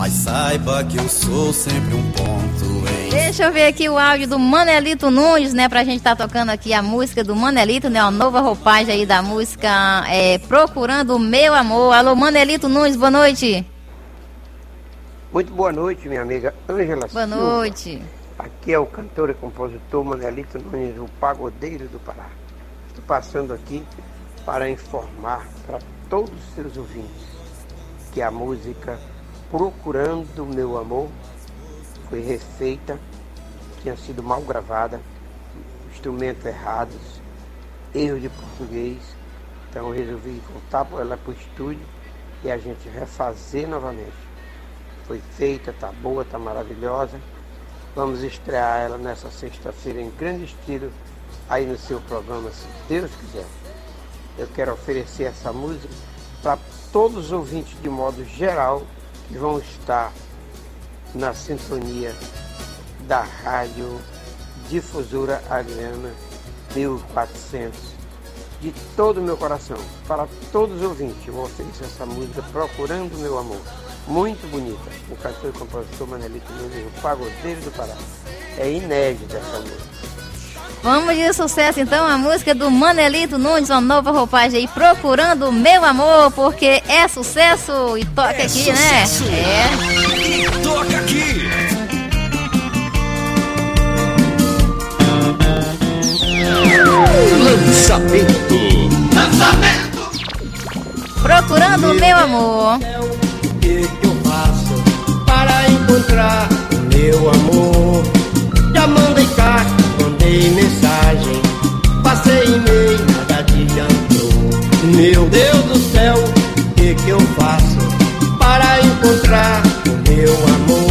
Mas saiba que eu sou sempre um ponto em. Deixa eu ver aqui o áudio do Manelito Nunes, né? Pra gente estar tá tocando aqui a música do Manelito, né? Uma nova roupagem aí da música é, Procurando o Meu Amor. Alô, Manelito Nunes, boa noite. Muito boa noite, minha amiga Ângela Boa noite. Aqui é o cantor e compositor Manelito Nunes, o pagodeiro do Pará. Estou passando aqui para informar para todos os seus ouvintes que a música Procurando Meu Amor foi refeita, tinha sido mal gravada, instrumentos errados, erro de português. Então eu resolvi voltar ela para o estúdio e a gente refazer novamente. Foi feita, tá boa, tá maravilhosa. Vamos estrear ela nessa sexta-feira em grande estilo aí no seu programa, se Deus quiser. Eu quero oferecer essa música para todos os ouvintes de modo geral vão estar na sintonia da Rádio Difusora Ariana 1400. De todo o meu coração, para todos os ouvintes, vou oferecer essa música Procurando Meu Amor. Muito bonita. O cantor e compositor Manelito Nunes, o pagodeiro do Pará. É inédita essa música. Vamos de sucesso então, a música do Manelito Nunes, uma nova roupagem aí, Procurando Meu Amor, porque é sucesso e toca é aqui, né? sucesso. né? É. E toca aqui. Lançamento. Lançamento. Procurando Meu Amor. O que eu faço para encontrar meu amor? Já mandei carta mandei Meu Deus do céu, o que que eu faço para encontrar o meu amor?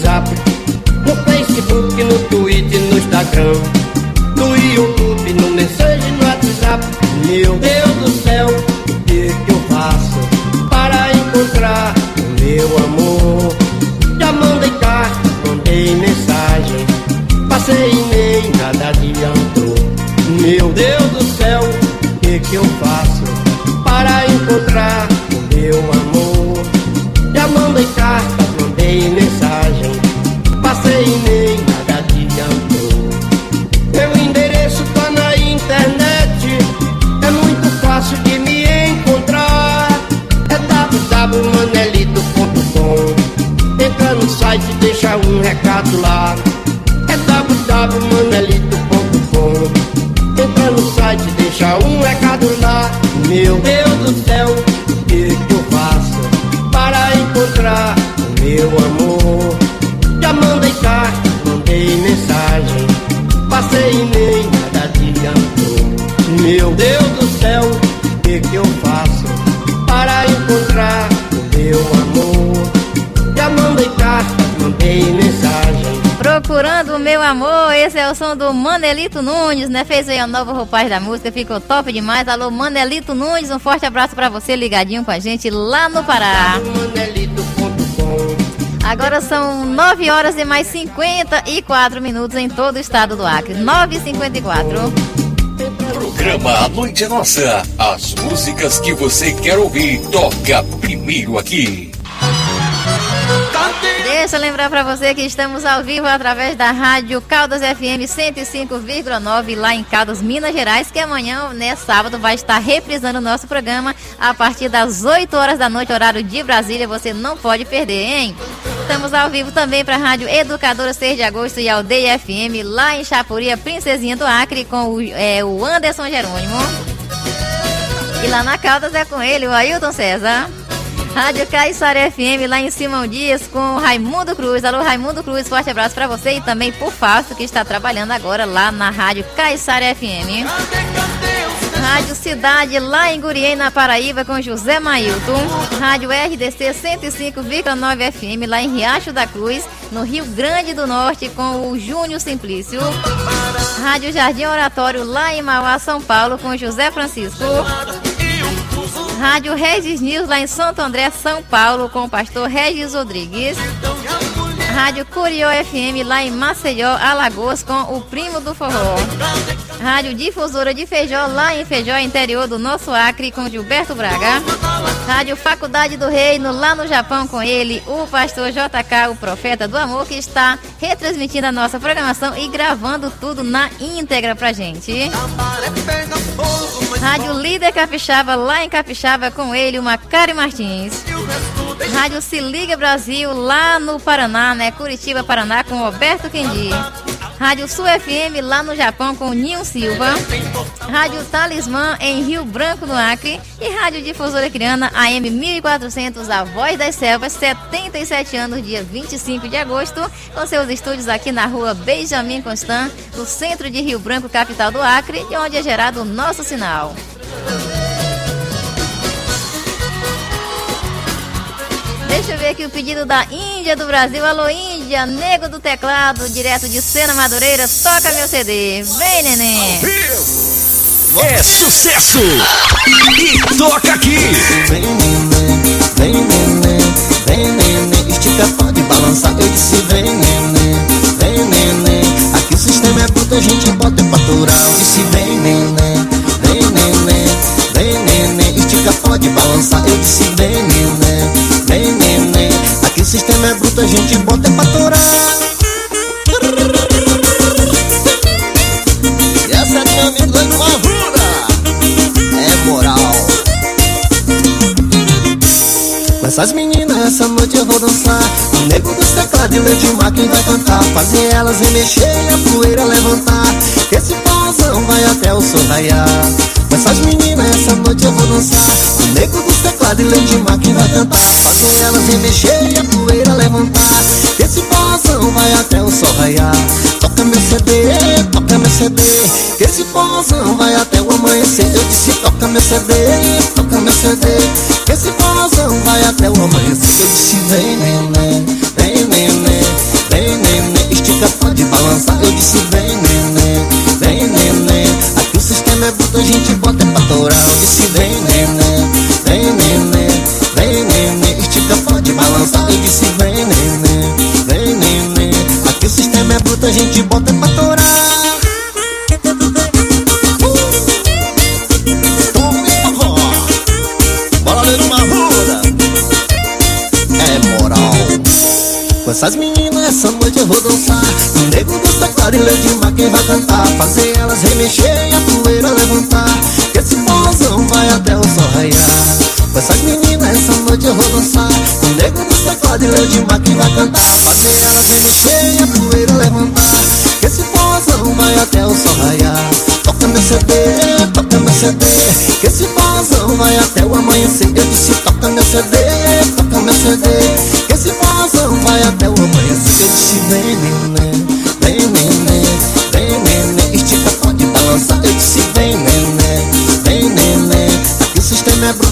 WhatsApp, no Facebook, no Twitter, no Instagram, no YouTube, no Messenger, no WhatsApp. Meu Deus do céu, o que que eu faço para encontrar o meu amor? Já mandei carta, mandei mensagem. Passei e-mail, nada adiantou. Meu Deus do céu, o que que eu faço para encontrar Manelito Nunes, né? Fez aí a nova roupagem da música, ficou top demais. Alô, Manelito Nunes, um forte abraço para você ligadinho com a gente lá no Pará. Agora são 9 horas e mais 54 minutos em todo o estado do Acre. 9h54. Programa A Noite é Nossa. As músicas que você quer ouvir, toca primeiro aqui. Deixa eu lembrar para você que estamos ao vivo através da rádio Caldas FM 105,9 lá em Caldas, Minas Gerais, que amanhã, né, sábado, vai estar reprisando o nosso programa a partir das 8 horas da noite, horário de Brasília. Você não pode perder, hein? Estamos ao vivo também para a Rádio Educadora 6 de Agosto e Aldeia FM, lá em Chapuria, Princesinha do Acre, com o, é, o Anderson Jerônimo. E lá na Caldas é com ele, o Ailton César. Rádio Caiçara FM, lá em Simão Dias, com Raimundo Cruz. Alô, Raimundo Cruz, forte abraço para você e também por Fausto, que está trabalhando agora lá na Rádio Caiçara FM. Rádio Cidade, lá em Gurien, na Paraíba, com José Mailton. Rádio RDC 105,9 FM, lá em Riacho da Cruz, no Rio Grande do Norte, com o Júnior Simplício. Rádio Jardim Oratório, lá em Mauá, São Paulo, com José Francisco. Rádio Regis News, lá em Santo André, São Paulo, com o pastor Regis Rodrigues. Rádio Curió FM, lá em Maceió, Alagoas, com o primo do forró. Rádio Difusora de Feijó, lá em Feijó, interior do nosso Acre, com Gilberto Braga. Rádio Faculdade do Reino, lá no Japão, com ele, o pastor JK, o profeta do amor, que está retransmitindo a nossa programação e gravando tudo na íntegra pra gente. Rádio Líder Capixaba, lá em Capixaba, com ele, o Macari Martins. Rádio Se Liga Brasil, lá no Paraná, né? Curitiba, Paraná, com Roberto Kendi. Rádio Sul FM, lá no Japão, com Ninho Silva. Rádio Talismã, em Rio Branco, no Acre. E Rádio Difusora Criana, AM 1400, A Voz das Selvas, 77 anos, dia 25 de agosto, com seus estúdios aqui na rua Benjamin Constant, no centro de Rio Branco, capital do Acre, de onde é gerado o nosso sinal. Deixa eu ver aqui o pedido da Índia do Brasil. Alô, Índia, nego do teclado, direto de Sena Madureira. Toca meu CD. Vem, neném. É sucesso! E toca aqui! Vem, neném, vem, neném, vem, neném. Estica, pode balançar. Eu disse, vem, neném, vem, neném. Aqui o sistema é bruto, a gente bota é faturar. Eu disse, vem, neném, dos teclados e o Leidimar quem vai cantar. Fazer elas remexer e a poeira levantar. Esse pauzão vai até o sol raiar. Com essas meninas, essa noite eu vou dançar. O nego dos teclados e o Leidimar quem vai cantar. Fazer elas remexer e a poeira levantar. Esse pauzão vai até o sol raiar. Toca meu CD, toca meu CD. Esse pauzão vai até o amanhecer. Eu disse, toca meu CD, toca meu CD. Esse pauzão vai até o amanhecer. Eu disse, vem neném, vem neném, vem neném. Estica, pode balançar. Eu disse, vem vai cantar. Fazer elas remexer e a poeira levantar. Esse mozão vai até o sol raiar. Com essas meninas, essa noite eu vou dançar. O nego do teclado e Leidimar quem vai cantar. Fazer elas remexer e a poeira levantar. Esse mozão vai até o sol raiar. Toca meu CD, toca meu CD. Esse mozão vai até o amanhecer. Eu disse, toca meu CD, toca meu CD. Esse mozão vai até o amanhecer. Eu disse, vem, neném, vem, neném,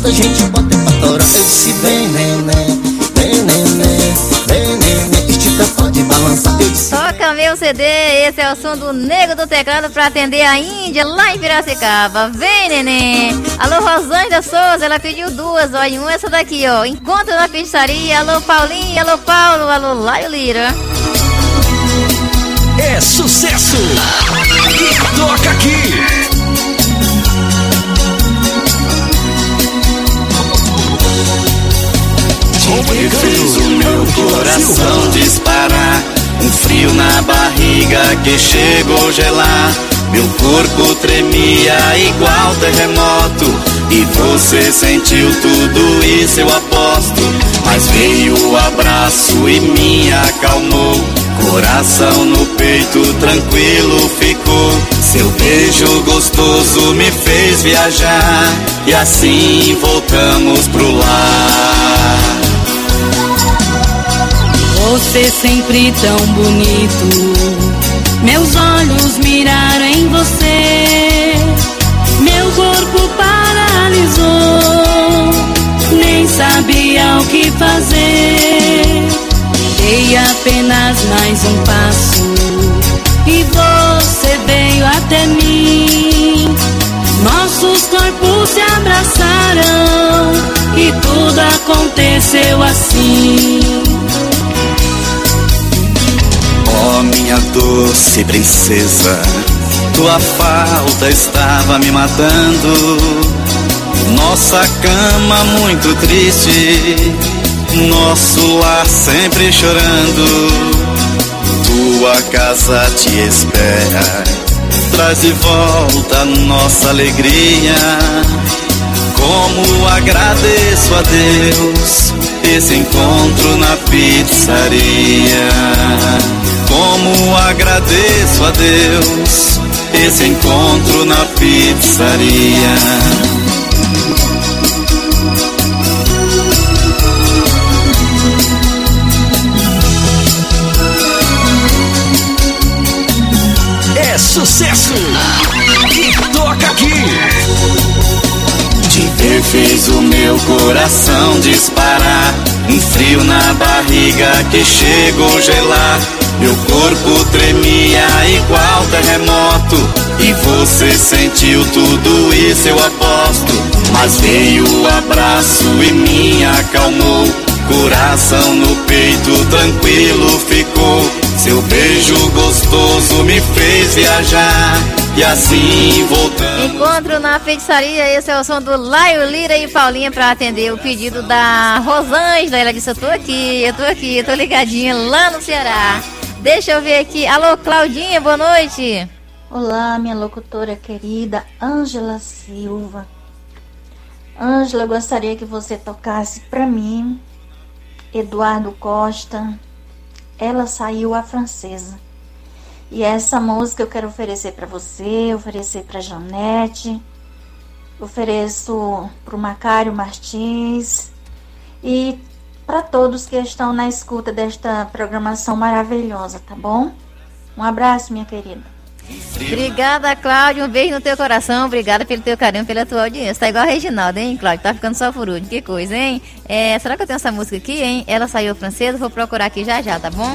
muita gente bota pra torar. Eu disse, vem neném, vem neném, vem neném, estica, pode balançar. Eu disse, Toca meu CD, esse é o som do Nego do Teclado pra atender a Índia lá em Piracicaba. Vem, neném! Alô, Rosângela Souza, ela pediu duas, ó, e um essa daqui, ó. Encontro na pizzaria. Alô, Paulinho, alô, Paulo, alô, Laio Lira. É sucesso! E toca aqui! E fez o meu coração disparar Um frio na barriga que chegou gelar Meu corpo tremia igual terremoto E você sentiu tudo isso, eu aposto. Mas veio o abraço e me acalmou Coração no peito tranquilo ficou Seu beijo gostoso me fez viajar. E assim voltamos pro lar Você sempre tão bonito. Meus olhos miraram em você. Meu corpo paralisou. Nem sabia o que fazer. Dei apenas mais um passo. E você veio até mim. Nossos corpos se abraçaram. E tudo aconteceu assim. Oh, minha doce princesa, tua falta estava me matando. Nossa cama muito triste, nosso lar sempre chorando. Tua casa te espera, traz de volta nossa alegria. Como agradeço a Deus esse encontro na pizzaria. Agradeço a Deus esse encontro na pizzaria. É sucesso! E toca aqui! Te ver fez o meu coração disparar. Um frio na barriga que chegou gelar. Meu corpo tremia igual terremoto. E você sentiu tudo isso, eu aposto. Mas veio o abraço e me acalmou. Coração no peito tranquilo ficou. Seu beijo gostoso me fez viajar. E assim voltamos. Encontro na feitiçaria, esse é o som do Laio Lira e Paulinha pra atender o pedido da Rosângela. Ela disse: Eu tô aqui, eu tô aqui, eu tô ligadinha lá no Ceará. Deixa eu ver aqui. Alô, Claudinha, boa noite. Olá, minha locutora querida Ângela Silva. Ângela, eu gostaria que você tocasse para mim Eduardo Costa. Ela saiu a francesa. E essa música eu quero oferecer para você, oferecer para Janete, ofereço para o Macário Martins e para todos que estão na escuta desta programação maravilhosa, tá bom? Um abraço, minha querida. Obrigada, Cláudio. Um beijo no teu coração. Obrigada pelo teu carinho, pela tua audiência. Tá igual a Reginaldo, hein, Cláudio? Tá ficando só por último. Que coisa, hein? É, será que eu tenho essa música aqui, hein? Ela saiu francesa. Vou procurar aqui já já, tá bom?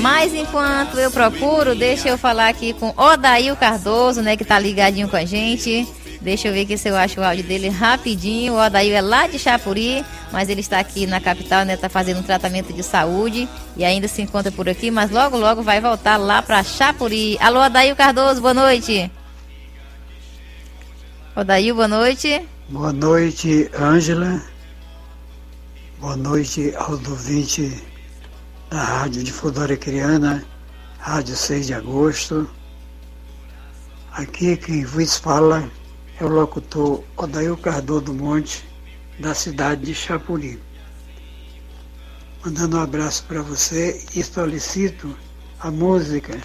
Mas enquanto eu procuro, deixa eu falar aqui com Odail Cardoso, né? Que tá ligadinho com a gente. Deixa eu ver aqui se eu acho o áudio dele rapidinho. O Odail é lá de Chapuri, mas ele está aqui na capital, né? Tá fazendo um tratamento de saúde e ainda se encontra por aqui, mas logo, logo vai voltar lá para Chapuri. Alô, Odail Cardoso, boa noite. Odail, boa noite. Boa noite, Ângela. Boa noite aos ouvintes da Rádio Difusora Criana, Rádio 6 de Agosto. Aqui quem vos fala é o locutor Odail Cardoso do Monte, da cidade de Chapuri. Mandando um abraço para você e solicito a música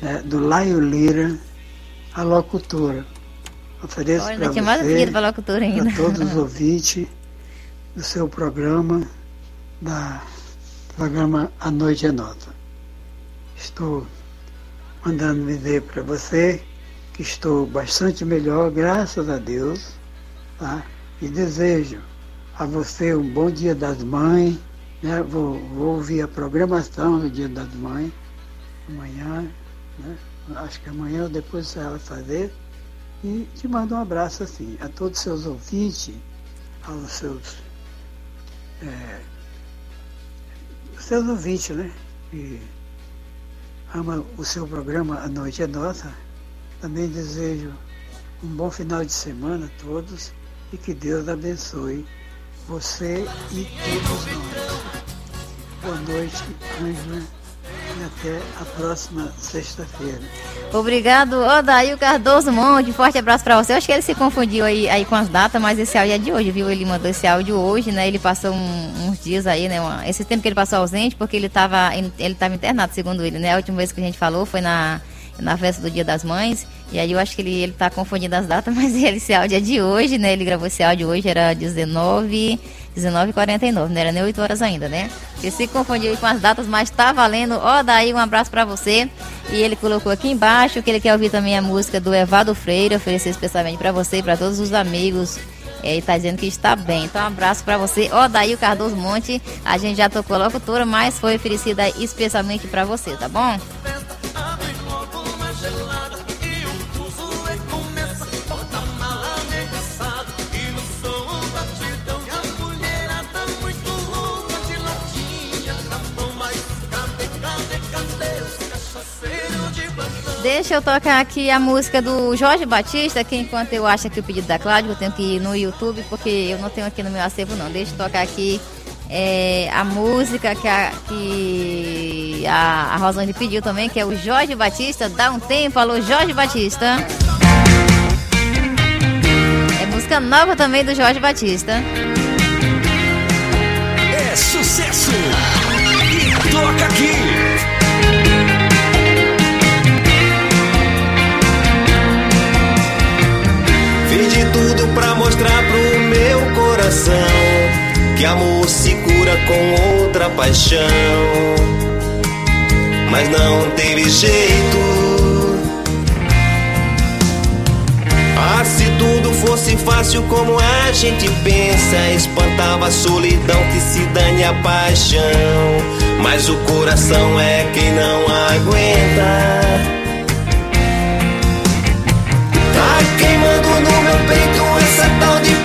né, do Laio Lira, a locutora. Ofereço para mais você, para todos os ouvintes do seu programa, da programa A Noite é Nota. Estou mandando dizer para você que estou bastante melhor, graças a Deus. Tá? E desejo a você um bom dia das mães. Né? Vou, vou ouvir a programação do dia das mães amanhã. Né? Acho que amanhã ou depois ela fazer. E te mando um abraço assim a todos os seus ouvintes, aos seus, é, seus ouvintes, né? E ama o seu programa A Noite é Nossa. Também desejo um bom final de semana a todos e que Deus abençoe você e todos nós. Boa noite, Ângela, e até a próxima sexta-feira. Obrigado, Odail Cardoso Monte. Forte abraço para você. Eu acho que ele se confundiu aí, aí com as datas, mas esse áudio é de hoje, viu? Ele mandou esse áudio hoje, né? Ele passou um, uns dias aí, né? Uma, esse tempo que ele passou ausente, porque ele estava ele tava internado, segundo ele, né? A última vez que a gente falou foi na, na festa do Dia das Mães. E aí eu acho que ele, ele tá confundindo as datas, mas ele, esse áudio é de hoje, né? Ele gravou esse áudio hoje, era 19 19h49, não era nem 8 horas ainda, né? Ele se confundiu com as datas, mas tá valendo. Ó, daí um abraço para você. E ele colocou aqui embaixo que ele quer ouvir também a música do Evado Freire, oferecer especialmente para você e para todos os amigos. É, e tá dizendo que está bem. Então, um abraço para você. Ó, daí o Cardoso Monte. A gente já tocou locutora, mas foi oferecida especialmente para você, tá bom? Deixa eu tocar aqui a música do Jorge Batista, que enquanto eu acho aqui o pedido da Cláudia, eu tenho que ir no YouTube, porque eu não tenho aqui no meu acervo não. Deixa eu tocar aqui é, a música que a, que a, a Rosane pediu também, que é o Jorge Batista. Dá um tempo, alô Jorge Batista. É música nova também do Jorge Batista. É sucesso! E toca aqui! Coração que amor se cura com outra paixão. Mas não teve jeito. Ah, se tudo fosse fácil como a gente pensa, espantava a solidão que se dane a paixão. Mas o coração é quem não aguenta.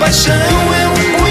Paixão. É um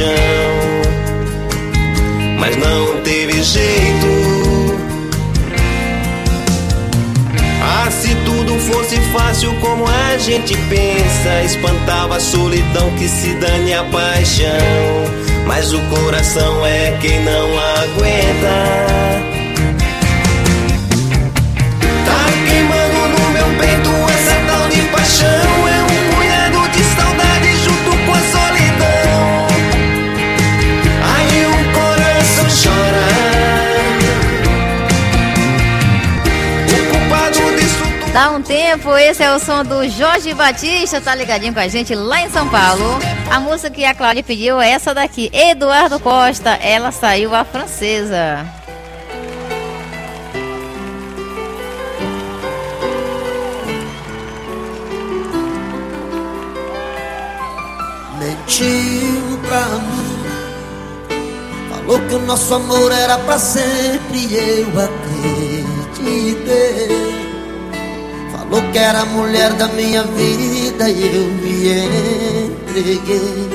paixão. Mas não teve jeito. Ah, se tudo fosse fácil como a gente pensa, espantava a solidão que se dane a paixão. Mas o coração é quem não aguenta. Tempo, esse é o som do Jorge Batista, tá ligadinho com a gente lá em São Paulo. A música que a Cláudia pediu é essa daqui, Eduardo Costa, ela saiu a francesa. Mentiu pra mim Falou que o nosso amor era pra sempre eu acreditei Louca era a mulher da minha vida e eu me entreguei.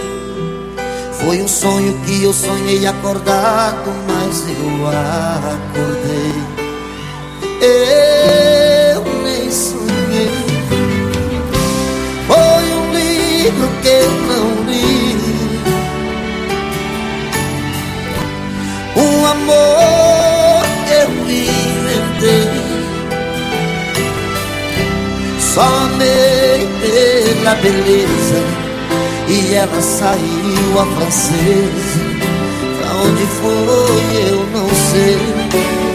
Foi um sonho que eu sonhei acordado, mas eu acordei. Eu nem sonhei. Foi um livro que eu não li. Um amor Só amei pela beleza E ela saiu a francesa. Pra onde foi eu não sei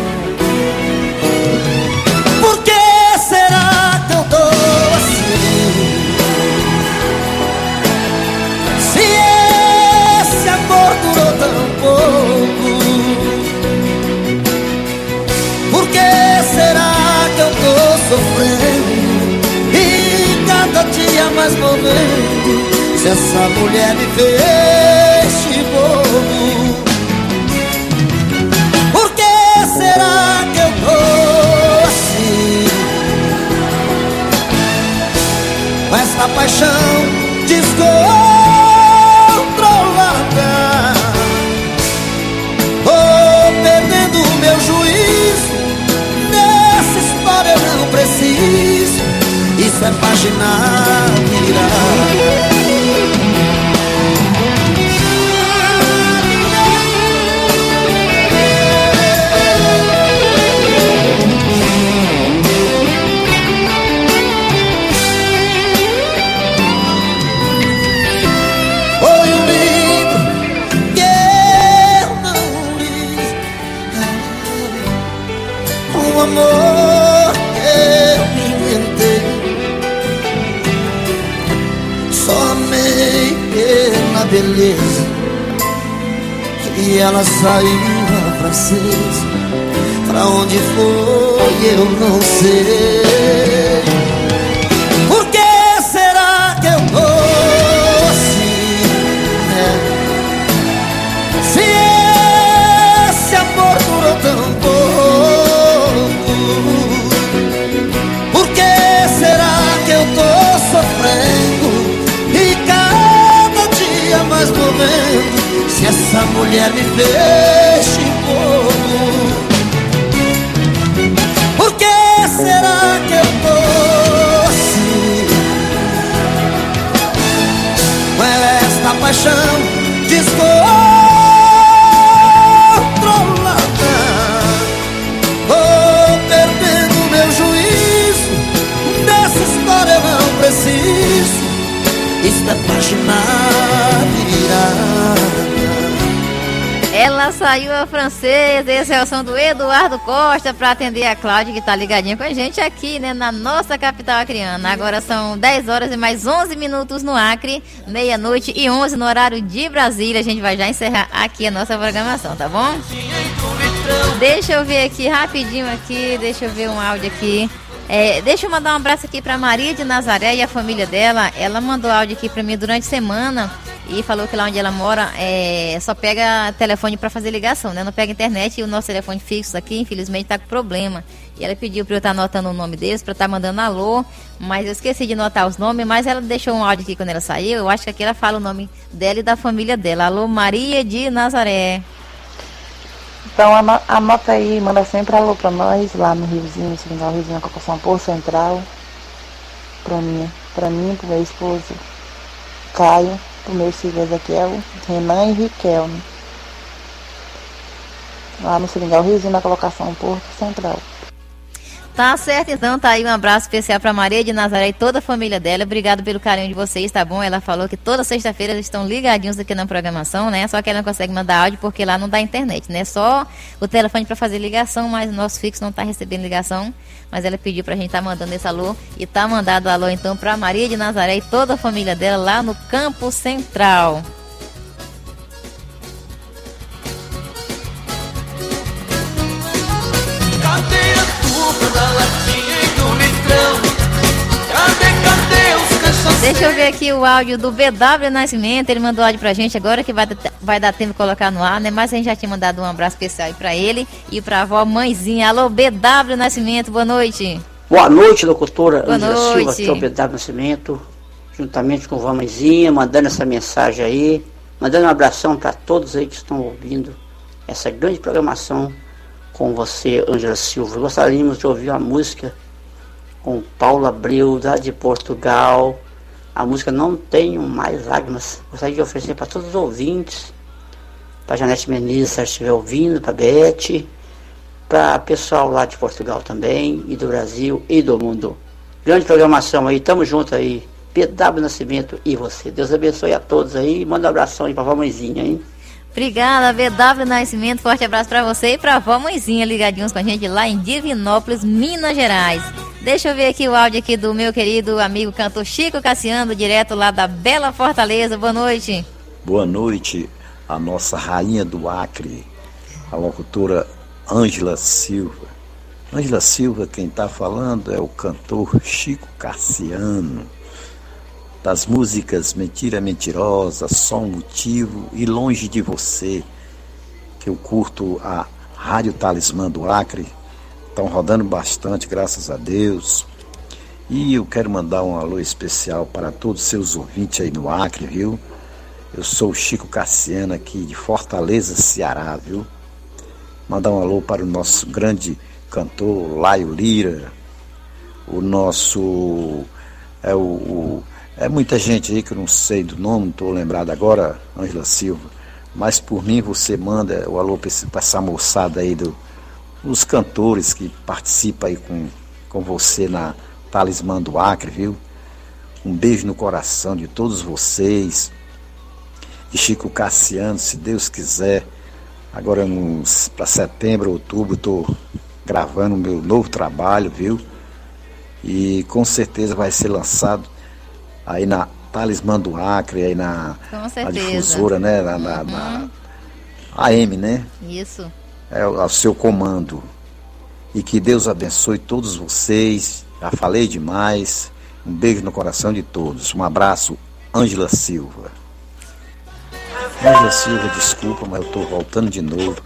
francesa, esse é o som do Eduardo Costa para atender a Cláudia que tá ligadinha com a gente aqui, né, na nossa capital acriana. Agora são 10 horas e mais 11 minutos no Acre, meia-noite e 11 no horário de Brasília. A gente vai já encerrar aqui a nossa programação, tá bom? Deixa eu ver aqui rapidinho aqui, deixa eu ver um áudio aqui. É, deixa eu mandar um abraço aqui para Maria de Nazaré e a família dela. Ela mandou áudio aqui para mim durante a semana e falou que lá onde ela mora é, só pega telefone para fazer ligação, né? Não pega internet e o nosso telefone fixo aqui, infelizmente, tá com problema. E ela pediu para eu estar tá anotando o nome deles, para estar tá mandando alô, mas eu esqueci de anotar os nomes, mas ela deixou um áudio aqui quando ela saiu. Eu acho que aqui ela fala o nome dela e da família dela. Alô, Maria de Nazaré. Então anota aí, manda sempre alô pra nós lá no Riozinho, no Riozinho, na Coca São Paulo Central. Pra mim, pra mim, pro meu esposo Caio, pro meu filho Ezequiel, Renan e Riquelme. Lá no Seringal Riozinho, na colocação Porto Central. Tá certo, então tá aí um abraço especial para Maria de Nazaré e toda a família dela. Obrigado pelo carinho de vocês, tá bom? Ela falou que toda sexta-feira eles estão ligadinhos aqui na programação, né? Só que ela não consegue mandar áudio porque lá não dá internet, né? Só o telefone para fazer ligação, mas o nosso fixo não tá recebendo ligação. Mas ela pediu pra gente tá mandando esse alô e tá mandado alô então para Maria de Nazaré e toda a família dela lá no Campo Central. Deixa eu ver aqui o áudio do BW Nascimento. Ele mandou áudio pra gente agora que vai, vai dar tempo de colocar no ar, né? Mas a gente já tinha mandado um abraço especial aí pra ele e pra avó mãezinha. Alô, BW Nascimento, boa noite. Boa noite, locutora boa Angela noite. Silva, aqui é o BW Nascimento, juntamente com a vó mãezinha, mandando essa mensagem aí, mandando um abração para todos aí que estão ouvindo essa grande programação com você, Angela Silva. Gostaríamos de ouvir uma música com Paula Abreu, da de Portugal a música Não Tenho Mais Lágrimas. Gostaria de oferecer para todos os ouvintes, para Janete Menezes, se estiver ouvindo, para Beth, para pessoal lá de Portugal também, e do Brasil e do mundo. Grande programação aí, tamo junto aí. PW Nascimento e você. Deus abençoe a todos aí. Manda um abração aí pra vó mãezinha, hein? Obrigada, VW Nascimento. Forte abraço para você e para a vó mãezinha ligadinhos com a gente lá em Divinópolis, Minas Gerais. Deixa eu ver aqui o áudio aqui do meu querido amigo cantor Chico Cassiano, direto lá da Bela Fortaleza. Boa noite. Boa noite, a nossa rainha do Acre, a locutora Ângela Silva. Ângela Silva, quem está falando é o cantor Chico Cassiano das músicas Mentira Mentirosa, Só um Motivo e Longe de Você, que eu curto a Rádio Talismã do Acre. Estão rodando bastante, graças a Deus. E eu quero mandar um alô especial para todos os seus ouvintes aí no Acre, viu? Eu sou o Chico Cassiano aqui de Fortaleza, Ceará, viu? Mandar um alô para o nosso grande cantor Laio Lira, o nosso é o, o é muita gente aí que eu não sei do nome, não estou lembrado agora, Ângela Silva. Mas por mim você manda o alô para essa moçada aí do, os cantores que participam aí com, com você na Talismã do Acre, viu? Um beijo no coração de todos vocês. E Chico Cassiano, se Deus quiser, agora para setembro, outubro, estou gravando o meu novo trabalho, viu? E com certeza vai ser lançado aí na Talismã do Acre, aí na, difusora, né? Na, na, uhum. na, AM, né? Isso. É ao seu comando. E que Deus abençoe todos vocês. Já falei demais. Um beijo no coração de todos. Um abraço, Ângela Silva. Ângela Silva, desculpa, mas eu estou voltando de novo.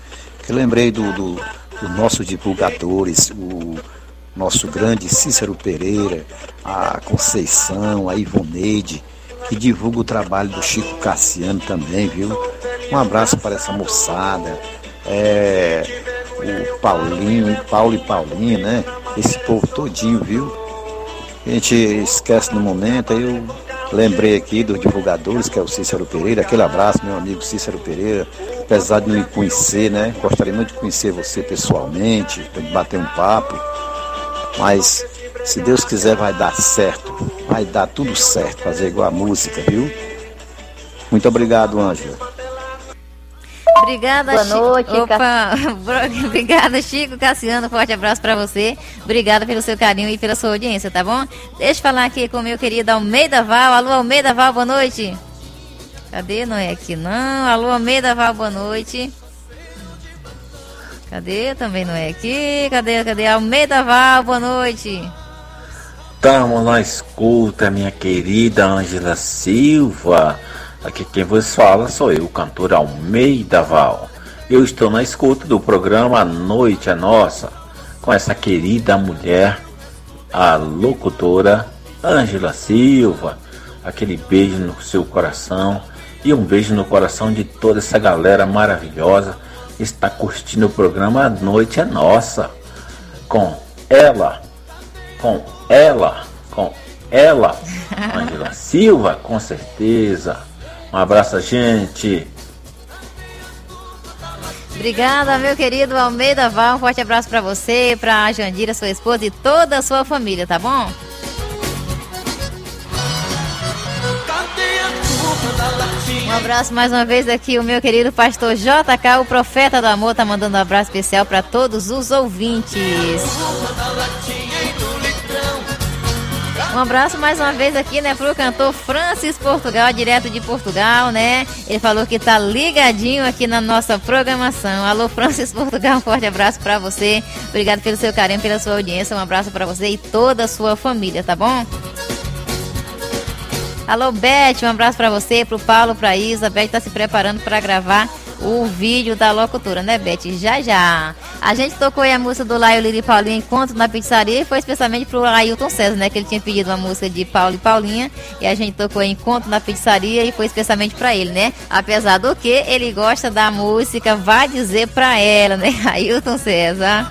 Que eu lembrei do, do, do nossos divulgadores, o nosso grande Cícero Pereira, a Conceição, a Ivoneide, que divulga o trabalho do Chico Cassiano também, viu? Um abraço para essa moçada, é, o Paulinho, Paulo e Paulinha, né? Esse povo todinho, viu? A gente esquece no momento, aí eu lembrei aqui dos divulgadores, que é o Cícero Pereira, aquele abraço, meu amigo Cícero Pereira, apesar de não me conhecer, né? Gostaria muito de conhecer você pessoalmente, bater um papo. Mas se Deus quiser vai dar certo. Vai dar tudo certo, fazer igual a música, viu? Muito obrigado, Ângela. Obrigada, Boa noite, Chico. Opa, obrigada, Chico Cassiano. Forte abraço para você. Obrigada pelo seu carinho e pela sua audiência, tá bom? Deixa eu falar aqui com o meu querido Almeida Val. Alô, Almeida Val, boa noite. Cadê? Não é aqui, não. Alô, Almeida Val, boa noite. Cadê? Também não é aqui. Cadê? Cadê? Almeida Val, boa noite. Estamos na escuta, minha querida Ângela Silva. Aqui quem vos fala sou eu, o cantor Almeida Val. Eu estou na escuta do programa A Noite é Nossa, com essa querida mulher, a locutora Ângela Silva. Aquele beijo no seu coração e um beijo no coração de toda essa galera maravilhosa está curtindo o programa A Noite é Nossa. Com ela, com ela, com ela, Angela Silva, com certeza. Um abraço, gente. Obrigada, meu querido Almeida Val. Um forte abraço para você, para a Jandira, sua esposa e toda a sua família, tá bom? Um abraço mais uma vez aqui, o meu querido pastor JK, o profeta do amor, tá mandando um abraço especial para todos os ouvintes. Um abraço mais uma vez aqui, né, pro cantor Francis Portugal, direto de Portugal, né? Ele falou que tá ligadinho aqui na nossa programação. Alô, Francis Portugal, um forte abraço para você. Obrigado pelo seu carinho, pela sua audiência. Um abraço para você e toda a sua família, tá bom? Alô, Beth, um abraço para você, pro Paulo, pra Isa. Beth tá se preparando para gravar o vídeo da locutora, né, Beth? Já, já. A gente tocou aí a música do Laio Lili e Paulinha Encontro na pizzaria e foi especialmente pro Ailton César, né? Que ele tinha pedido uma música de Paulo e Paulinha e a gente tocou Encontro na pizzaria e foi especialmente para ele, né? Apesar do que ele gosta da música, vai dizer para ela, né? Ailton César.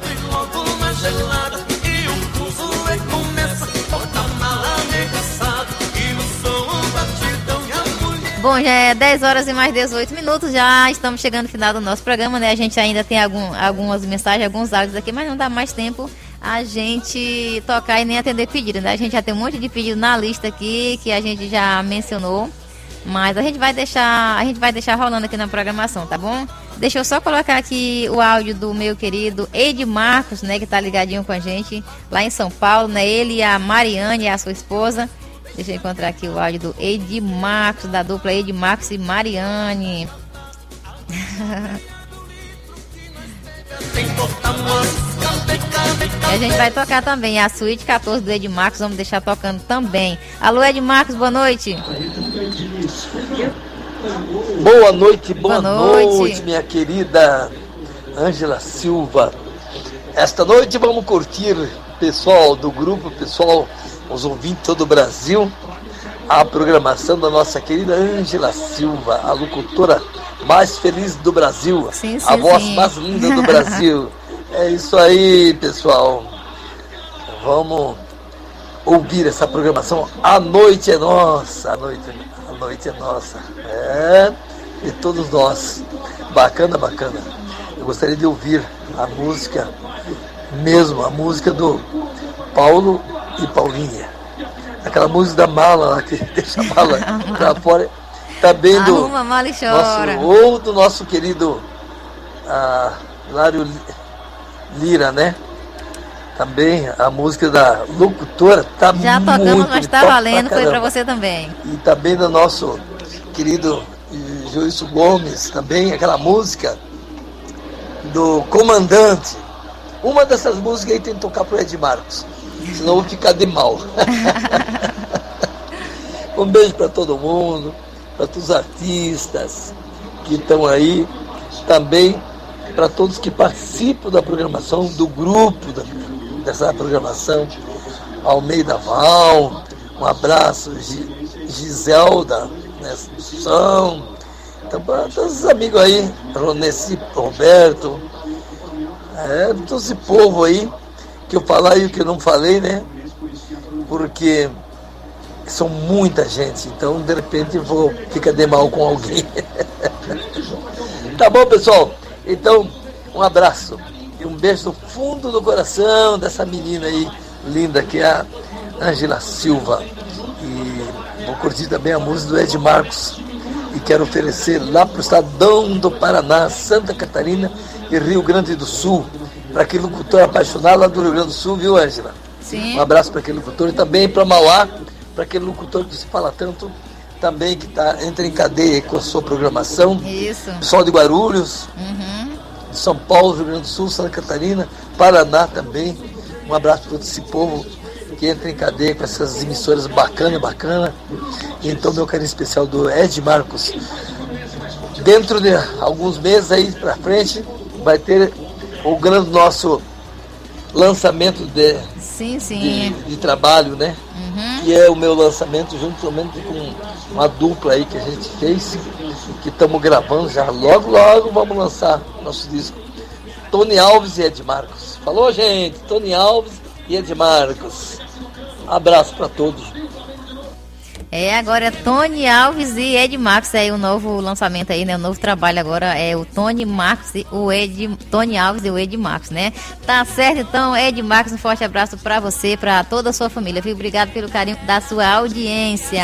Bom, já é 10 horas e mais 18 minutos, já estamos chegando no final do nosso programa, né? A gente ainda tem algum, algumas mensagens, alguns áudios aqui, mas não dá mais tempo a gente tocar e nem atender pedido, né? A gente já tem um monte de pedido na lista aqui que a gente já mencionou. Mas a gente vai deixar, a gente vai deixar rolando aqui na programação, tá bom? Deixa eu só colocar aqui o áudio do meu querido Ed Marcos, né, que tá ligadinho com a gente lá em São Paulo, né? Ele e a Mariane, a sua esposa. Deixa eu encontrar aqui o áudio do Ed Marcos, da dupla Ed Marcos e Mariane. E a gente vai tocar também a suíte 14 do Ed Marcos, vamos deixar tocando também. Alô, Ed Marcos, boa noite. Boa noite, boa, Boa noite. noite. minha querida Ângela Silva. Esta noite vamos curtir, pessoal do grupo, pessoal, os ouvintes de todo o Brasil, a programação da nossa querida Ângela Silva, a locutora mais feliz do Brasil, Sim, a sim, voz sim. mais linda do Brasil. É isso aí, pessoal. Vamos ouvir essa programação. A noite é nossa, a noite, a noite é nossa. É de todos nós. Bacana, bacana. Eu gostaria de ouvir a música mesmo, a música do Paulo e Paulinha. Aquela música da mala lá que deixa a mala pra fora. Também do Arruma, mala e chora. nosso, ou do nosso querido ah, Lário Lira, né? Também a música da locutora tá Já tocamos, muito mas tá valendo, pra foi pra caramba. você também. E também do nosso querido eh, Joilson Gomes, também aquela música do Comandante. Uma dessas músicas aí tem que tocar pro Ed Marcos, senão eu vou ficar de mal. um beijo para todo mundo, para todos os artistas que estão aí, também para todos que participam da programação, do grupo da- dessa programação, Almeida Val, um abraço, Gi- Giselda, né, São, então, para todos os amigos aí, Roneci, Roberto, é, todo esse povo aí, que eu falar e o que eu não falei, né? Porque são muita gente, então de repente vou ficar de mal com alguém. tá bom, pessoal? Então, um abraço e um beijo do fundo do coração dessa menina aí linda que é a Angela Silva. E vou curtir também a música do Ed Marcos e quero oferecer lá para o Estadão do Paraná, Santa Catarina e Rio Grande do Sul, para aquele locutor apaixonado lá do Rio Grande do Sul, viu, Ângela? Sim. Um abraço para aquele locutor e também para Mauá, para aquele locutor que se fala tanto, também que tá, entra em cadeia com a sua programação. Isso. Pessoal de Guarulhos, Uhum. de São Paulo, Rio Grande do Sul, Santa Catarina, Paraná também. Um abraço para todo esse povo que entra em cadeia com essas emissoras bacana, bacana. E então meu carinho especial do Ed Marcos. Dentro de alguns meses aí para frente vai ter o grande nosso lançamento de, Sim, de, sim. de trabalho, né? Uhum. Que é o meu lançamento juntamente com uma dupla aí que a gente fez, que estamos gravando já. Logo, logo vamos lançar nosso disco. Tony Alves e Ed Marcos. Falou, gente? Tony Alves e Ed Marcos. Abraço para todos. É, agora é Tony Alves e Ed Marcos, é o novo lançamento aí, né? O novo trabalho agora é o Tony e o Ed, Tony Alves e o Ed Marcos, né? Tá certo, então, Ed Marcos, um forte abraço pra você, pra toda a sua família, viu? Obrigado pelo carinho da sua audiência.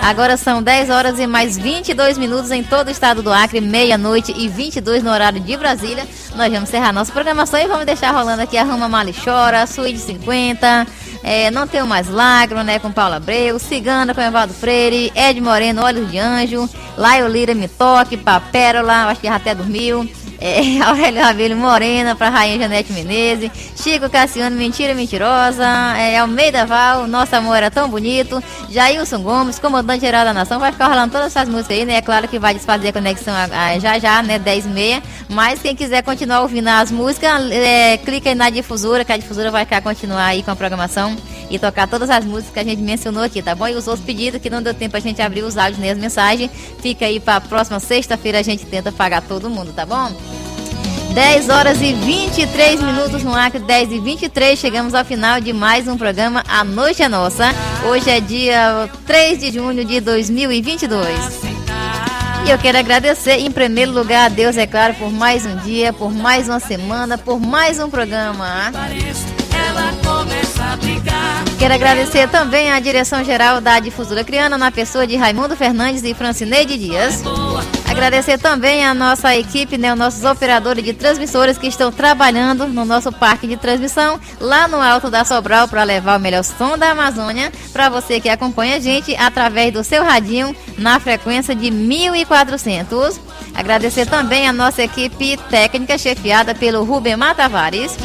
Agora são 10 horas e mais 22 minutos em todo o estado do Acre, meia-noite e 22 no horário de Brasília. Nós vamos encerrar nossa programação e vamos deixar rolando aqui a Rama Mali Chora, Suíte 50, é, Não Tenho Mais Lágrimas, né, com Paula Abreu, Cigana com Evaldo Freire, Ed Moreno, Olhos de Anjo, Laio Lira, Me Toque, Papérola, acho que já até dormiu, é, Aurélio Rabelo Morena, pra Rainha Janete Menezes, Chico Cassiano, Mentira Mentirosa, é, Almeida Val, Nosso Amor Era Tão Bonito, Jailson Gomes, Comandante Geral da Nação, vai ficar rolando todas essas músicas aí, né? É claro que vai desfazer a conexão a- a- já já, né? 10 e meia, mas quem quiser continuar ouvindo as músicas, é, clica aí na difusora, que a difusora vai ficar continuar aí com a programação e tocar todas as músicas que a gente mencionou aqui, tá bom? E os outros pedidos que não deu tempo a gente abrir os áudios nem as mensagens, fica aí pra próxima sexta-feira a gente tenta pagar todo mundo, tá bom? 10 horas e 23 minutos no Acre, 10 e 23. Chegamos ao final de mais um programa A Noite é Nossa. Hoje é dia 3 de junho de 2022. E eu quero agradecer, em primeiro lugar, a Deus, é claro, por mais um dia, por mais uma semana, por mais um programa. Quero agradecer também à direção geral da Difusora Criana, na pessoa de Raimundo Fernandes e Francineide Dias. Agradecer também a nossa equipe, né, os nossos operadores de transmissores que estão trabalhando no nosso parque de transmissão, lá no Alto da Sobral, para levar o melhor som da Amazônia para você que acompanha a gente através do seu radinho na frequência de 1400. Agradecer também a nossa equipe técnica chefiada pelo Rubem Tavares.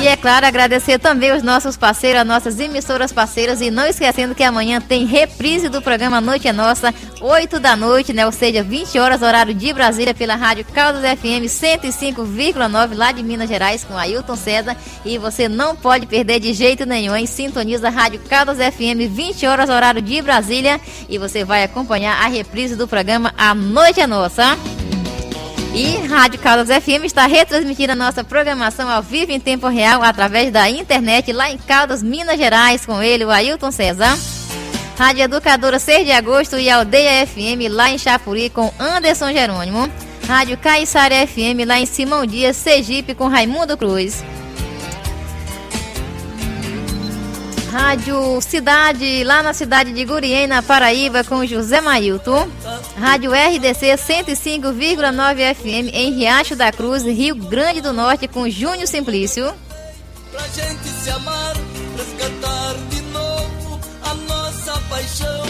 E é claro, agradecer também os nossos parceiros, as nossas emissoras parceiras. E não esquecendo que amanhã tem reprise do programa Noite é Nossa, 8 da noite, né? Ou seja, 20 horas, horário de Brasília, pela Rádio Caldas FM 105,9, lá de Minas Gerais, com Ailton César. E você não pode perder de jeito nenhum, hein? Sintoniza a Rádio Caldas FM, 20 horas, horário de Brasília. E você vai acompanhar a reprise do programa A Noite é Nossa. E Rádio Caldas FM está retransmitindo a nossa programação ao vivo em tempo real através da internet lá em Caldas, Minas Gerais, com ele, o Ailton César. Rádio Educadora 6 de Agosto e Aldeia FM lá em Chapuri com Anderson Jerônimo. Rádio Caiçara FM lá em Simão Dias, Sergipe com Raimundo Cruz. Rádio Cidade, lá na cidade de Gurien, na Paraíba, com José Mailton. Rádio RDC 105,9 FM em Riacho da Cruz, Rio Grande do Norte, com Júnior Simplício. Pra gente se amar, resgatar de novo a nossa paixão.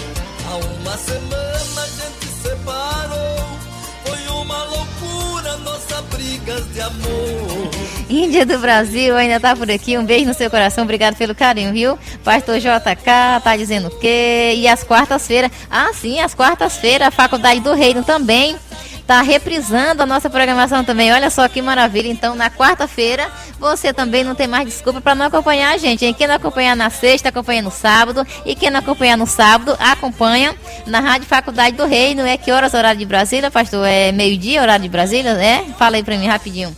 Há uma semana a gente separou. Foi uma loucura nossa brigas de amor. Índia do Brasil ainda tá por aqui. Um beijo no seu coração. Obrigado pelo carinho, viu? Pastor JK tá dizendo o quê? E as quartas-feiras. Ah, sim, as quartas-feiras, a Faculdade do Reino também tá reprisando a nossa programação também. Olha só que maravilha. Então, na quarta-feira, você também não tem mais desculpa para não acompanhar a gente. Hein? Quem não acompanhar na sexta, acompanha no sábado. E quem não acompanhar no sábado, acompanha na Rádio Faculdade do Reino. É que horas horário de Brasília, pastor? É meio-dia, horário de Brasília? É? Fala aí para mim rapidinho.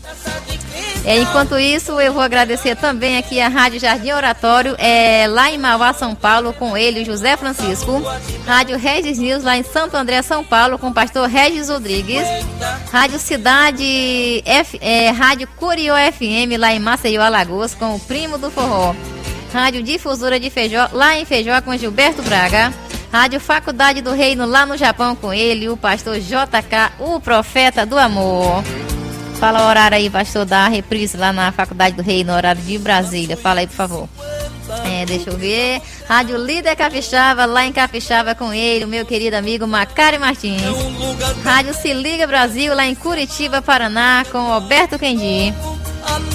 É, enquanto isso, eu vou agradecer também aqui a Rádio Jardim Oratório, é, lá em Mauá, São Paulo, com ele, José Francisco. Rádio Regis News, lá em Santo André, São Paulo, com o pastor Regis Rodrigues. Rádio Cidade, F, é, Rádio Curió FM, lá em Maceió, Alagoas, com o Primo do Forró. Rádio Difusora de Feijó, lá em Feijó, com Gilberto Braga. Rádio Faculdade do Reino, lá no Japão, com ele, o pastor JK, o profeta do amor. Fala o horário aí, pastor, da reprise lá na Faculdade do Rei, no horário de Brasília. Fala aí, por favor. É, deixa eu ver. Rádio Líder Capixaba, lá em Capixaba com ele, o meu querido amigo Macari Martins. Rádio Se Liga Brasil, lá em Curitiba, Paraná, com Alberto Kendi.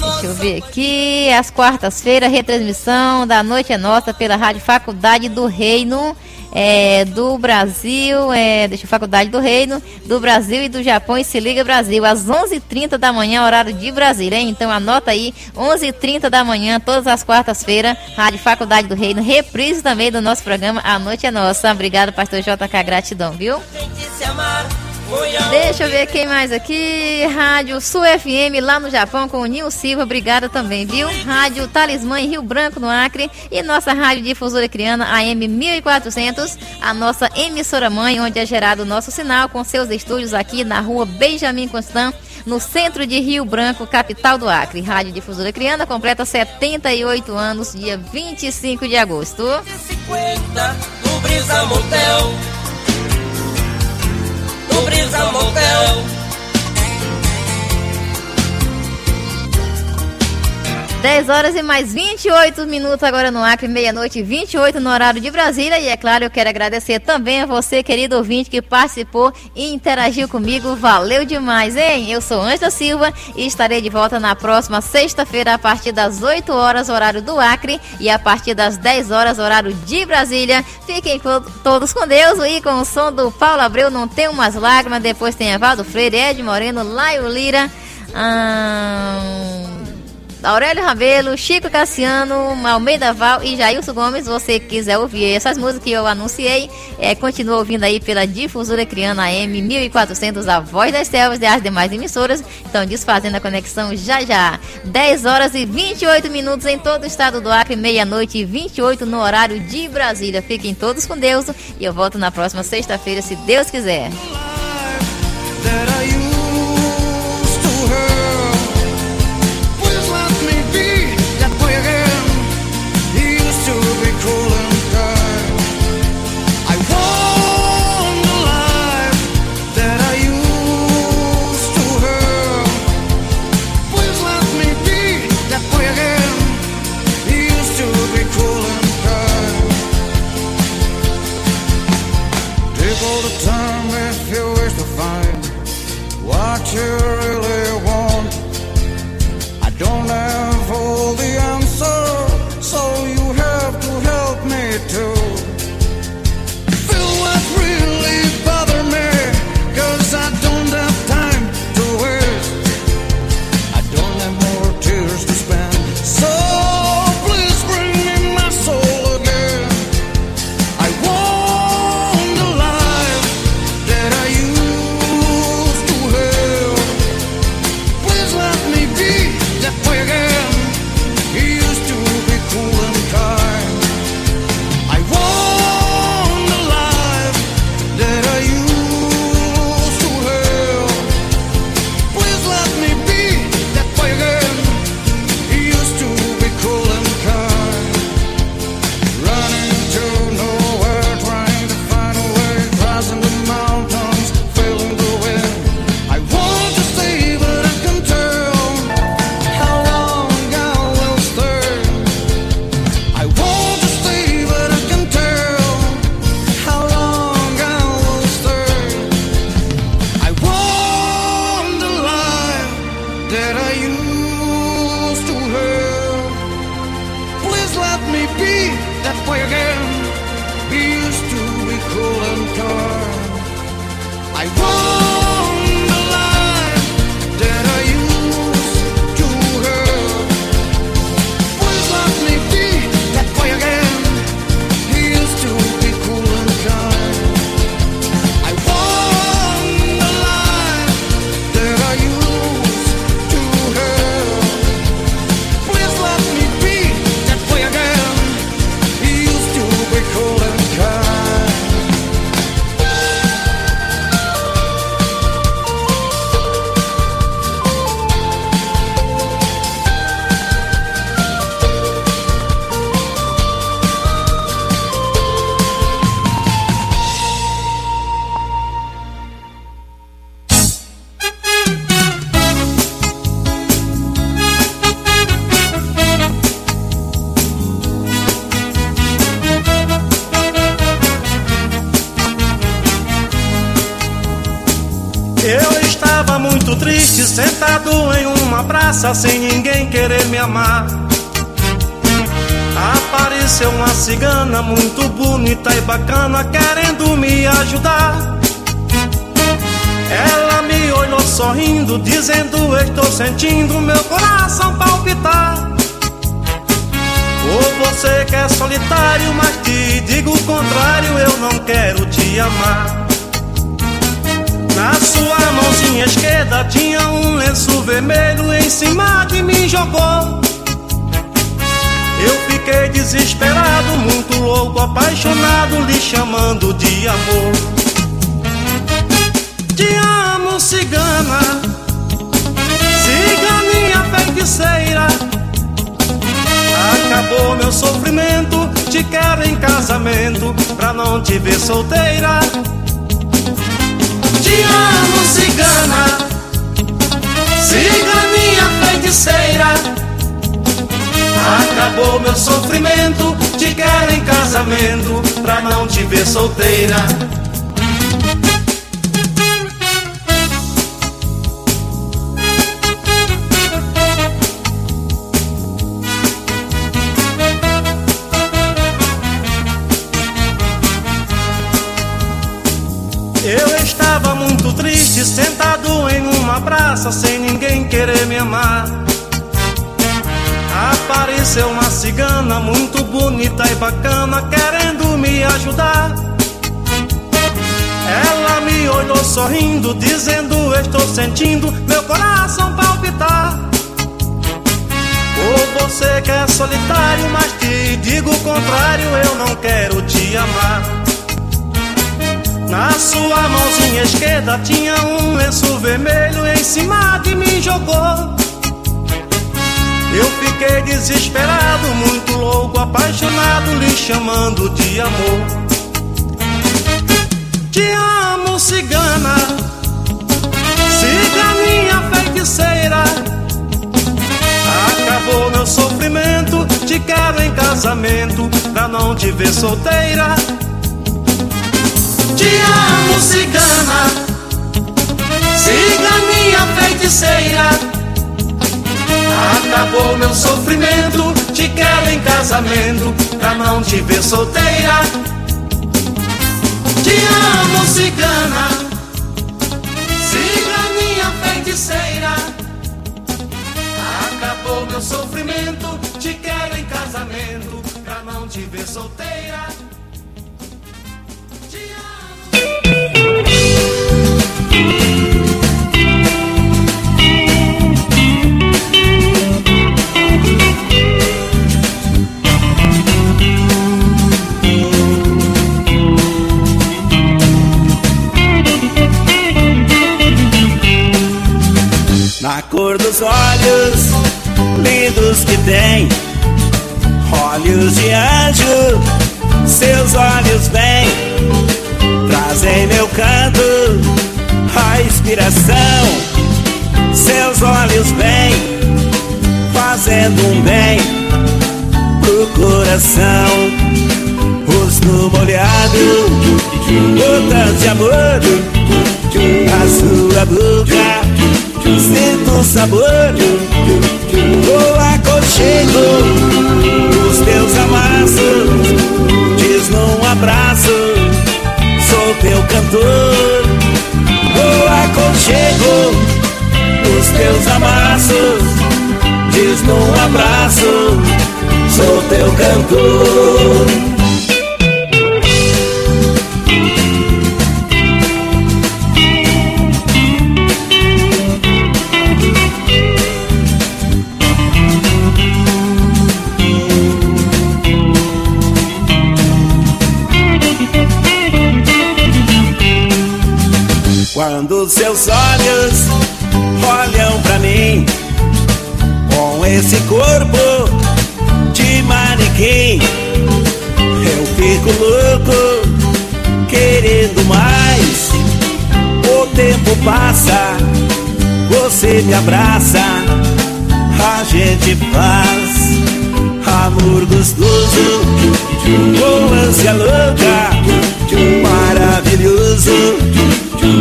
Deixa eu ver aqui. Às quartas-feiras, retransmissão da Noite é Nossa pela Rádio Faculdade do Reino é, do Brasil, é, deixa eu Faculdade do Reino, do Brasil e do Japão e se liga Brasil, às 11h30 da manhã, horário de Brasília, hein? Então anota aí, 11h30 da manhã, todas as quartas-feiras, Rádio Faculdade do Reino, reprise também do nosso programa A Noite é Nossa. Obrigado, pastor JK, gratidão, viu? Deixa eu ver quem mais aqui. Rádio Sul FM lá no Japão com o Nil Silva. Obrigada também, viu? Rádio Talismã em Rio Branco, no Acre. E nossa Rádio Difusora Criana AM 1400. A nossa emissora mãe, onde é gerado o nosso sinal, com seus estúdios aqui na rua Benjamin Constant, no centro de Rio Branco, capital do Acre. Rádio Difusora Criana completa 78 anos, dia 25 de agosto. 50 do Brisa Motel. Brisa Motel. 10 horas e mais 28 minutos agora no Acre, meia-noite 28 no horário de Brasília. E é claro, eu quero agradecer também a você, querido ouvinte, que participou e interagiu comigo. Valeu demais, hein? Eu sou Ângela Silva e estarei de volta na próxima sexta-feira a partir das 8 horas, horário do Acre, e a partir das 10 horas, horário de Brasília. Fiquem todos com Deus e com o som do Paulo Abreu, Não Tem Umas Lágrimas. Depois tem Evaldo Freire, Ed Moreno, Laio Lira. Hum... Aurélio Rabelo, Chico Cassiano, Almeida Val e Jailson Gomes. Você quiser ouvir essas músicas que eu anunciei, é, continua ouvindo aí pela Difusora Criana AM 1400, a voz das selvas e as demais emissoras. Então, desfazendo a conexão já já. 10 horas e 28 minutos em todo o estado do Acre, meia-noite e 28 no horário de Brasília. Fiquem todos com Deus e eu volto na próxima sexta-feira, se Deus quiser. Sentado em uma praça sem ninguém querer me amar. Apareceu uma cigana muito bonita e bacana, querendo me ajudar. Ela me olhou sorrindo, dizendo: Estou sentindo meu coração palpitar. Ou você que é solitário, mas te digo o contrário, eu não quero te amar. Na sua mãozinha esquerda tinha um lenço vermelho, em cima de mim jogou. Eu fiquei desesperado, muito louco, apaixonado, lhe chamando de amor. Te amo, cigana, ciganinha feiticeira. Acabou meu sofrimento, te quero em casamento, pra não te ver solteira. Te amo, cigana, ciganinha feiticeira. Acabou meu sofrimento, te quero em casamento, pra não te ver solteira. Uma praça, sem ninguém querer me amar. Apareceu uma cigana muito bonita e bacana, querendo me ajudar. Ela me olhou sorrindo, dizendo: Estou sentindo meu coração palpitar. Ou você que é solitário, mas te digo o contrário, eu não quero te amar. Na sua mãozinha esquerda tinha um lenço vermelho, em cima de mim jogou. Eu fiquei desesperado, muito louco, apaixonado, lhe chamando de amor. Te amo, cigana, ciganinha feiticeira. Acabou meu sofrimento, te quero em casamento, pra não te ver solteira. Te amo, cigana, ciganinha feiticeira. Acabou meu sofrimento, te quero em casamento, pra não te ver solteira. Te amo, cigana, ciganinha feiticeira. Acabou meu sofrimento, te quero em casamento, pra não te ver solteira. Cor dos olhos lindos que tem, olhos de anjo, seus olhos vêm, trazem meu canto, a inspiração. Seus olhos vêm, fazendo um bem pro coração. Rosto molhado, gotas de amor, a sua boca sinto o sabor do aconchego dos teus amassos. Diz num abraço, sou teu cantor. O aconchego dos teus amassos. Diz num abraço, sou teu cantor. Me abraça, a gente faz amor gostoso, ânsia louca, maravilhoso.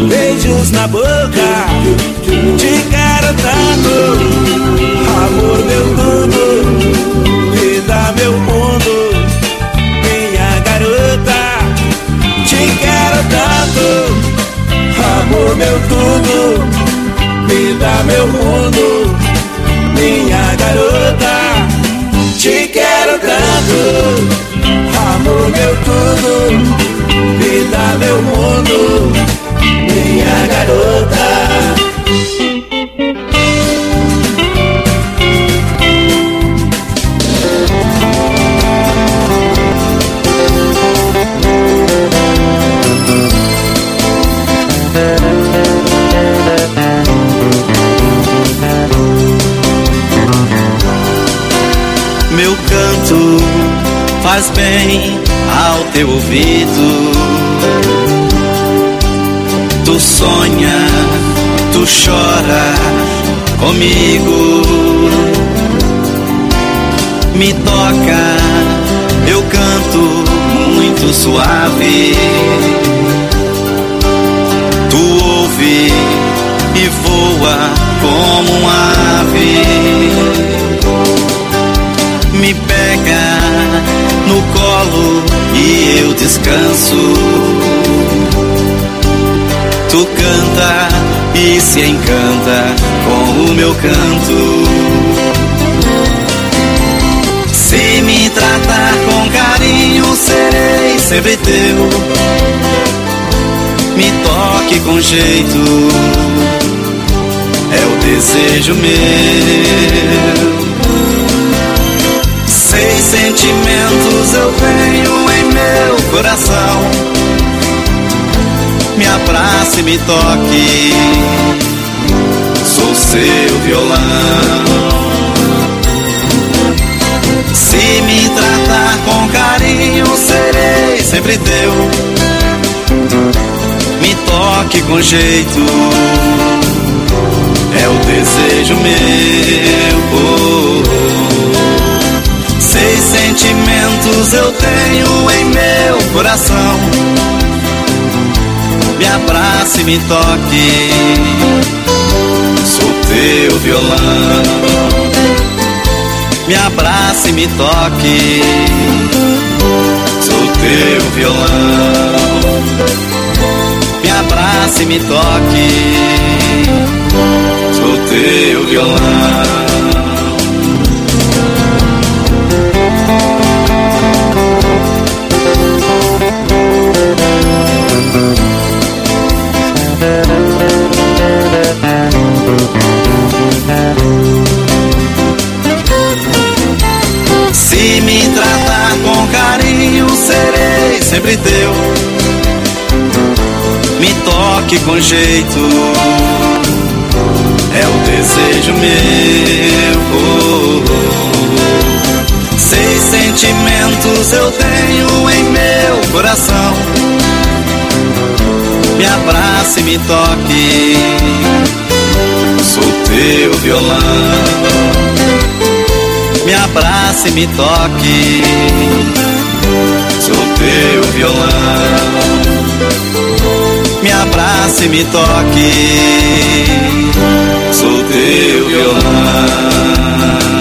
Beijos na boca. Te quero tanto, amor meu tudo, vida meu mundo, minha garota. Te quero tanto, amor meu tudo, vida meu mundo, minha garota. Te quero tanto, amor meu tudo, vida meu mundo, minha garota. Faz bem ao teu ouvido. Tu sonha, tu chora comigo. Me toca, eu canto muito suave. Tu ouve e voa descanso. Tu canta e se encanta com o meu canto. Se me tratar com carinho, serei sempre teu. Me toque com jeito, é o desejo meu. Seis sentimentos eu tenho em meu coração. Me abrace, me toque, sou seu violão. Se me tratar com carinho, serei sempre teu. Me toque com jeito, é o desejo meu. Oh, oh. Sentimentos eu tenho em meu coração. Me abrace, me toque, sou teu violão. Me abrace, me toque, sou teu violão. Me abrace, me toque, sou teu violão. Sempre teu. Me toque com jeito, é o desejo meu. Seis sentimentos eu tenho em meu coração. Me abrace, me toque, sou teu violão. Me abrace, me toque, sou teu violão. Me abrace, me toque, sou teu violão.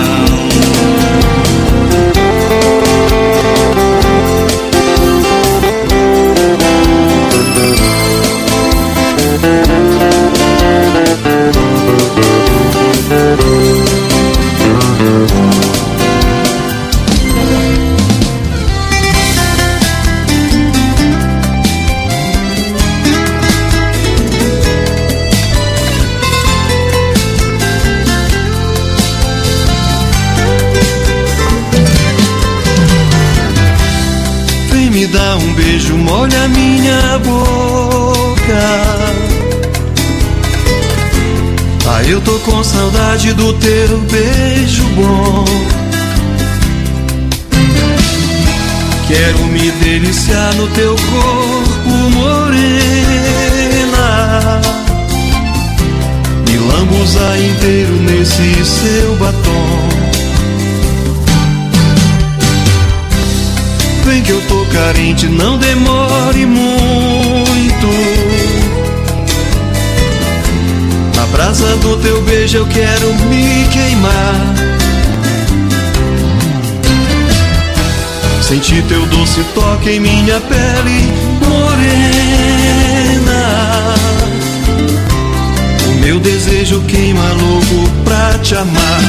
Molha minha boca. Ah, eu tô com saudade do teu beijo bom. Quero me deliciar no teu corpo, morena. Me lambuzar inteiro nesse seu batom. Vem que eu tô carente, não demore muito. no teu beijo eu quero me queimar. Senti teu doce toque em minha pele morena. O meu desejo queima louco pra te amar.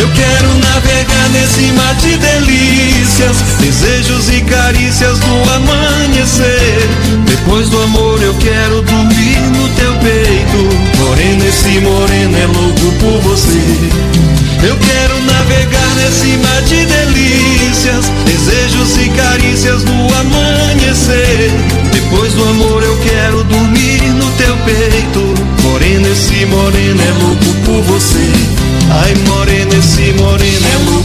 Eu quero navegar nesse mar de delícias, desejos e carícias do amanhecer. Depois do amor eu quero dormir no teu peito. Morena, esse moreno é louco por você. Eu quero navegar nesse mar de delícias, desejos e carícias do amanhecer. Depois do amor eu quero dormir no teu peito. Morena, esse moreno é louco por você. Ai, morena, esse moreno é louco.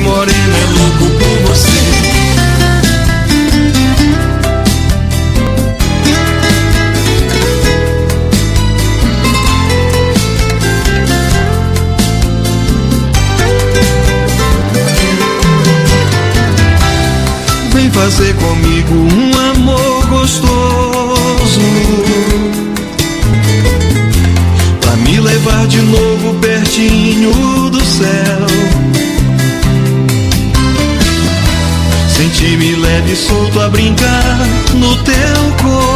Morena, é louco solto a brincar no teu corpo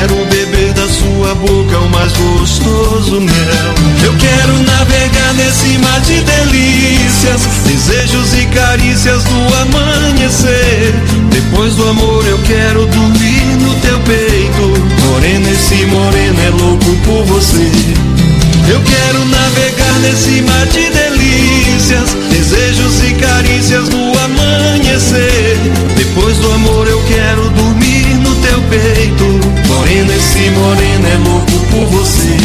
Quero beber da sua boca o mais gostoso mel. Eu quero navegar nesse mar de delícias, desejos e carícias do amanhecer. Depois do amor eu quero dormir no teu peito. Morena, esse moreno é louco por você. Eu quero navegar nesse mar de delícias, carícias do amanhecer. Depois do amor eu quero dormir no teu peito. Morena, esse moreno é louco por você.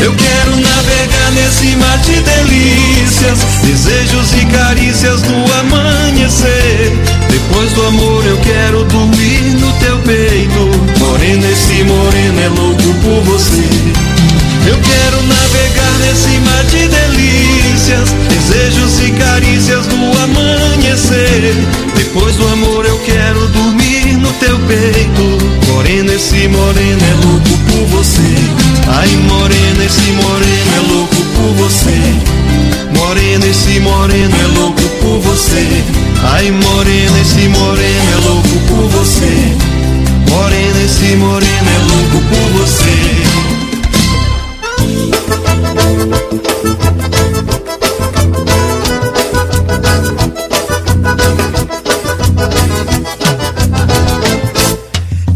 Eu quero navegar nesse mar de delícias, desejos e carícias do amanhecer. Depois do amor eu quero dormir no teu peito. Morena, esse moreno é louco por você. Eu quero navegar nesse mar de delícias, Ai, morena, esse moreno é louco por você. Morena, esse moreno é louco por você.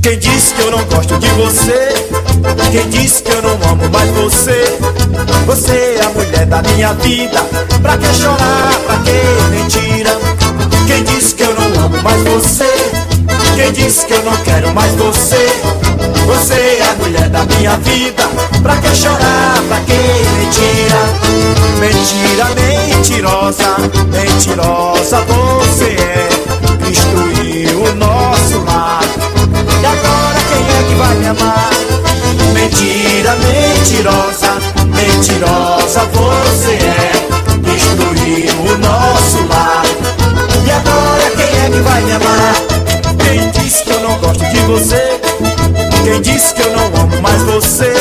Quem disse que eu não gosto de você? Quem disse que eu não amo mais você? Você é a mulher da minha vida. Pra que chorar? Pra que mentira? Amo mais você? Quem disse que eu não quero mais você? Você é a mulher da minha vida. Pra que chorar? Pra que mentira? Mentira, mentirosa, mentirosa você é. Destruiu o nosso lar. E agora quem é que vai me amar? Mentira, mentirosa, mentirosa você é. Destruiu o nosso lar. E agora que vai me amar? Quem disse que eu não gosto de você? Quem disse que eu não amo mais você?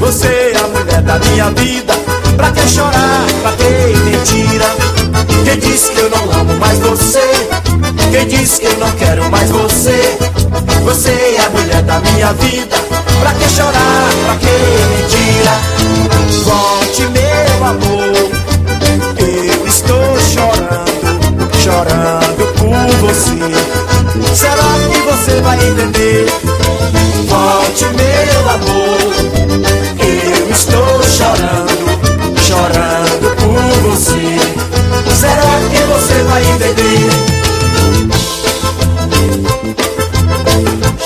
Você é a mulher da minha vida. Pra que chorar? Pra que mentira? Quem disse que eu não amo mais você? Quem disse que eu não quero mais você? Você é a mulher da minha vida. Pra que chorar? Pra que mentira? Volte, meu amor. Vai entender? Volte, meu amor. Eu estou chorando, chorando por você. Será que você vai entender?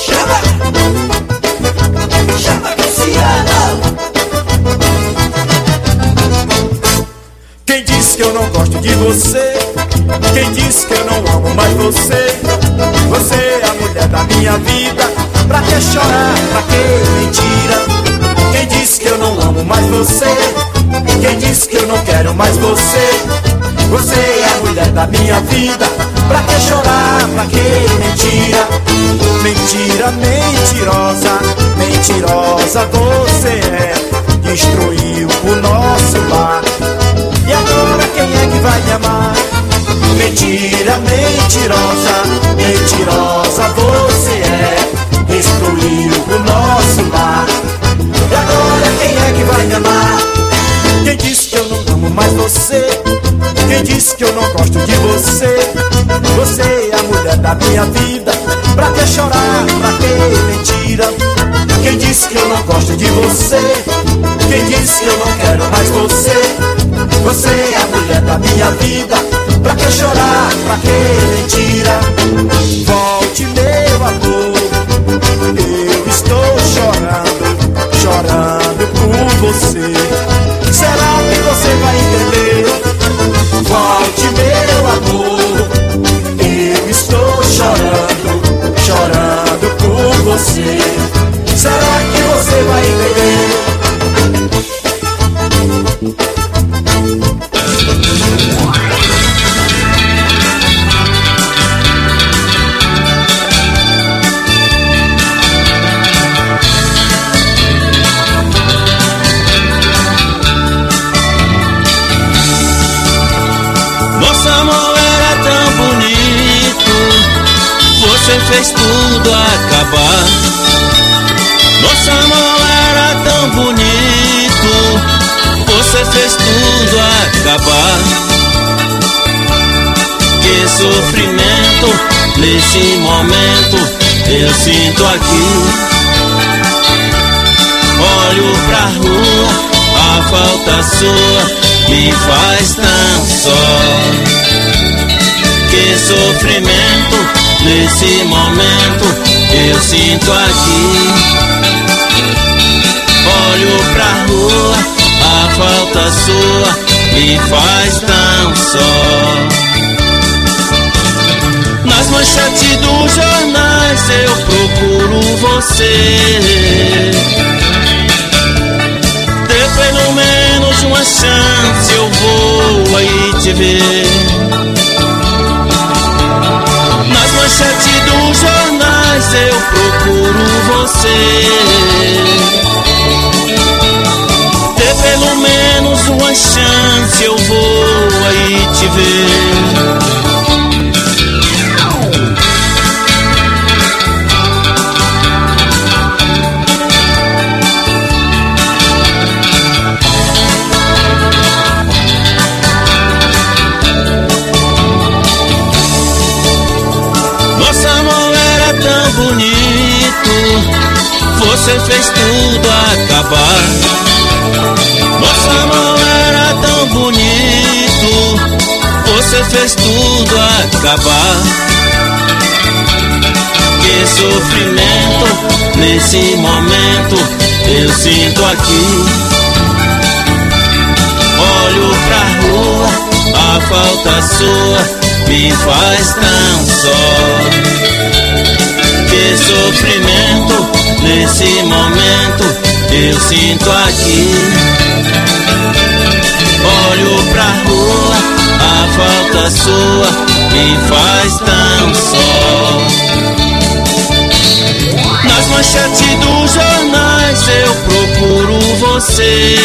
Chama! Chama, Luciano! Quem disse que eu não gosto de você? Quem disse que eu não amo mais? Você minha vida. Pra que chorar, pra que mentira? Quem disse que eu não amo mais você? Quem disse que eu não quero mais você? Você é a mulher da minha vida. Pra que chorar, pra que mentira? Mentira, mentirosa, mentirosa você é. Destruiu o nosso lar. E agora quem é que vai me amar? Mentira, mentirosa, mentirosa você é. Destruiu o nosso lar. E agora quem é que vai me amar? Quem disse que eu não amo mais você? Quem disse que eu não gosto de você? Você é a mulher da minha vida. Pra que chorar? Pra que mentira? Quem disse que eu não gosto de você? Quem disse que eu não quero mais você? Você é a mulher da minha vida. Pra que chorar? Pra que mentira? Volte, meu amor. Eu estou chorando, chorando por você. Fez tudo acabar. Nosso amor era tão bonito, você fez tudo acabar. Que sofrimento nesse momento eu sinto aqui. Olho pra rua, a falta sua me faz tão só. Que sofrimento nesse momento eu sinto aqui. Olho pra rua, a falta sua me faz tão só. Nas manchetes dos jornais eu procuro você. Dê pelo menos uma chance, eu vou aí te ver. Nas manchetes dos jornais eu procuro você. Dê pelo menos uma chance, eu vou aí te ver. Você fez tudo acabar. Nosso amor era tão bonito, você fez tudo acabar. Que sofrimento nesse momento eu sinto aqui. Olho pra rua, a falta sua me faz tão só. Que sofrimento nesse momento eu sinto aqui. Olho pra rua, a falta sua me faz tão só. Nas manchetes dos jornais eu procuro você.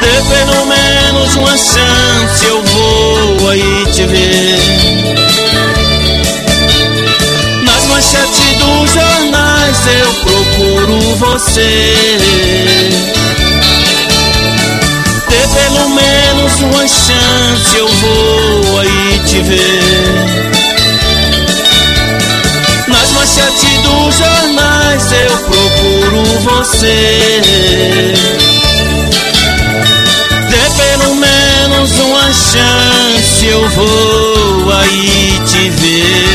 Dê pelo menos uma chance, eu vou aí te ver. Nas manchetes dos jornais eu procuro você. Dê pelo menos uma chance, eu vou aí te ver. Nas manchetes dos jornais eu procuro você. Dê pelo menos uma chance, eu vou aí te ver.